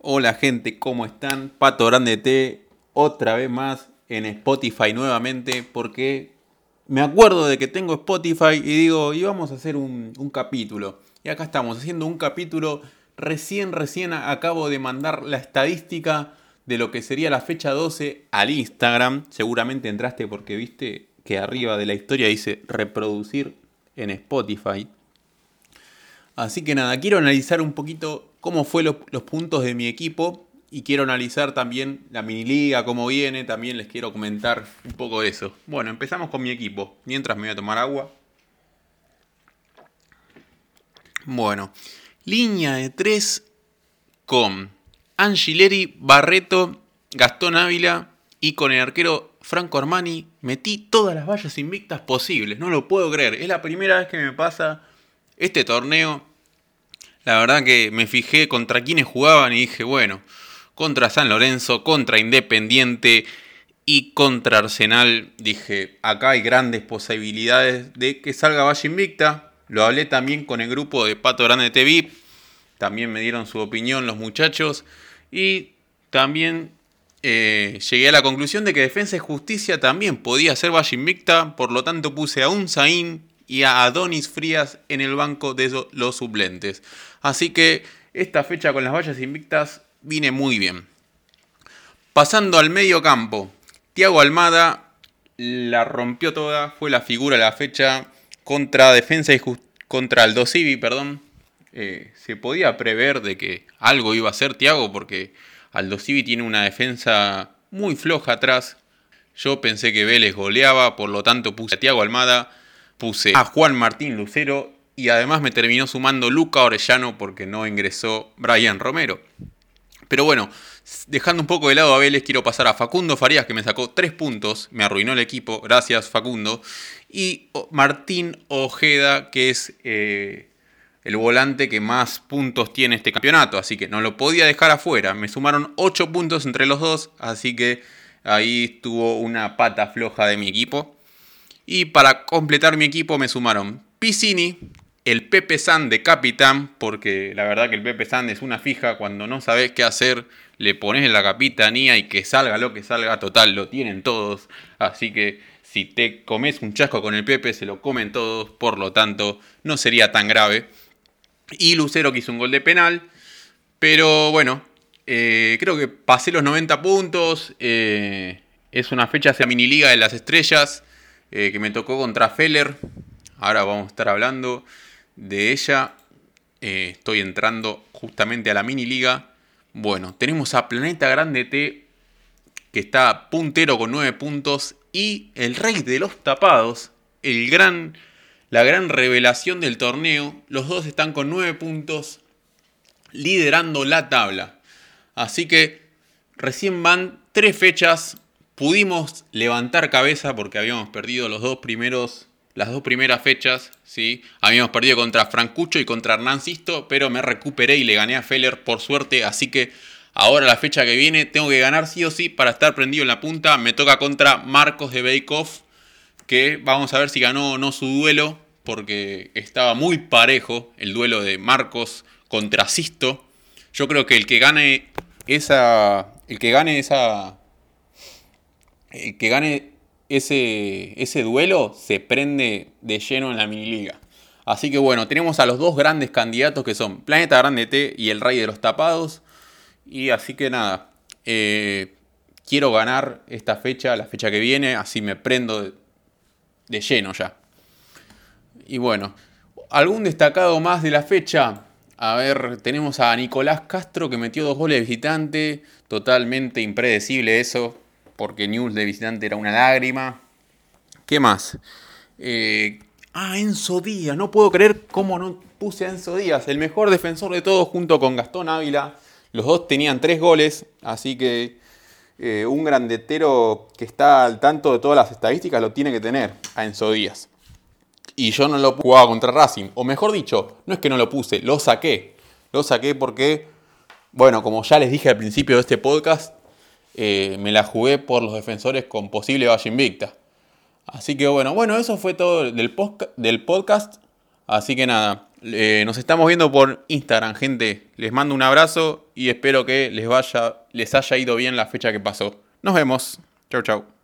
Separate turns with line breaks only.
Hola gente, ¿cómo están? Pato Grande T, otra vez más en Spotify nuevamente, porque me acuerdo de que tengo Spotify y digo, íbamos a hacer un, un capítulo. Y acá estamos haciendo un capítulo, recién, recién acabo de mandar la estadística de lo que sería la fecha 12 al Instagram. Seguramente entraste porque viste que arriba de la historia dice reproducir en Spotify. Así que nada, quiero analizar un poquito cómo fue los puntos de mi equipo y quiero analizar también la mini liga, cómo viene, también les quiero comentar un poco de eso. Bueno, empezamos con mi equipo, mientras me voy a tomar agua. Bueno, línea de 3 con Angileri, Barreto, Gastón Ávila y con el arquero Franco Armani metí todas las vallas invictas posibles, no lo puedo creer, es la primera vez que me pasa este torneo la verdad que me fijé contra quienes jugaban y dije, bueno, contra San Lorenzo, contra Independiente y contra Arsenal, dije, acá hay grandes posibilidades de que salga Valle Invicta. Lo hablé también con el grupo de Pato Grande TV, también me dieron su opinión los muchachos. Y también eh, llegué a la conclusión de que Defensa y Justicia también podía ser Valle Invicta, por lo tanto puse a un Zain y a Adonis Frías en el banco de los suplentes. Así que esta fecha con las vallas invictas viene muy bien. Pasando al medio campo, Tiago Almada la rompió toda, fue la figura de la fecha contra Defensa y contra Aldo Civi, perdón. Eh, se podía prever de que algo iba a ser Tiago porque Aldo Civi tiene una defensa muy floja atrás. Yo pensé que Vélez goleaba, por lo tanto puse a Tiago Almada, puse a Juan Martín Lucero y además me terminó sumando Luca Orellano porque no ingresó Brian Romero. Pero bueno, dejando un poco de lado a Vélez, quiero pasar a Facundo Farías, que me sacó 3 puntos, me arruinó el equipo, gracias Facundo. Y Martín Ojeda, que es eh, el volante que más puntos tiene este campeonato, así que no lo podía dejar afuera. Me sumaron 8 puntos entre los dos, así que ahí estuvo una pata floja de mi equipo. Y para completar mi equipo me sumaron Piscini, el Pepe San de capitán, porque la verdad que el Pepe San es una fija, cuando no sabes qué hacer, le pones en la capitanía y que salga lo que salga, total, lo tienen todos, así que si te comes un chasco con el Pepe, se lo comen todos, por lo tanto, no sería tan grave. Y Lucero que hizo un gol de penal, pero bueno, eh, creo que pasé los 90 puntos, eh, es una fecha hacia mini liga de las estrellas, eh, que me tocó contra Feller, ahora vamos a estar hablando de ella. Eh, estoy entrando justamente a la mini liga. Bueno, tenemos a Planeta Grande T que está puntero con 9 puntos y el rey de los tapados, el gran, la gran revelación del torneo. Los dos están con 9 puntos liderando la tabla. Así que recién van 3 fechas. Pudimos levantar cabeza porque habíamos perdido los dos primeros las dos primeras fechas, ¿sí? Habíamos perdido contra Francucho y contra Hernán Sisto, pero me recuperé y le gané a Feller por suerte, así que ahora la fecha que viene tengo que ganar sí o sí para estar prendido en la punta. Me toca contra Marcos de Bake Off, que vamos a ver si ganó o no su duelo, porque estaba muy parejo el duelo de Marcos contra Sisto. Yo creo que el que gane esa. El que gane esa. El que gane ese, ese duelo se prende de lleno en la mini liga. Así que bueno, tenemos a los dos grandes candidatos que son Planeta Grande T y el Rey de los Tapados. Y así que nada, eh, quiero ganar esta fecha, la fecha que viene, así me prendo de, de lleno ya. Y bueno, algún destacado más de la fecha. A ver, tenemos a Nicolás Castro que metió dos goles de visitante, totalmente impredecible eso porque News de visitante era una lágrima. ¿Qué más? Eh, ah, Enzo Díaz. No puedo creer cómo no puse a Enzo Díaz. El mejor defensor de todos junto con Gastón Ávila. Los dos tenían tres goles. Así que eh, un grandetero que está al tanto de todas las estadísticas lo tiene que tener a Enzo Díaz. Y yo no lo jugaba contra Racing. O mejor dicho, no es que no lo puse, lo saqué. Lo saqué porque, bueno, como ya les dije al principio de este podcast, eh, me la jugué por los defensores con posible Valle Invicta. Así que bueno, bueno, eso fue todo del, del podcast. Así que nada, nos estamos viendo por Instagram, gente. Les mando un abrazo y espero que les, vaya, les haya ido bien la fecha que pasó. Nos vemos. Chau, chau.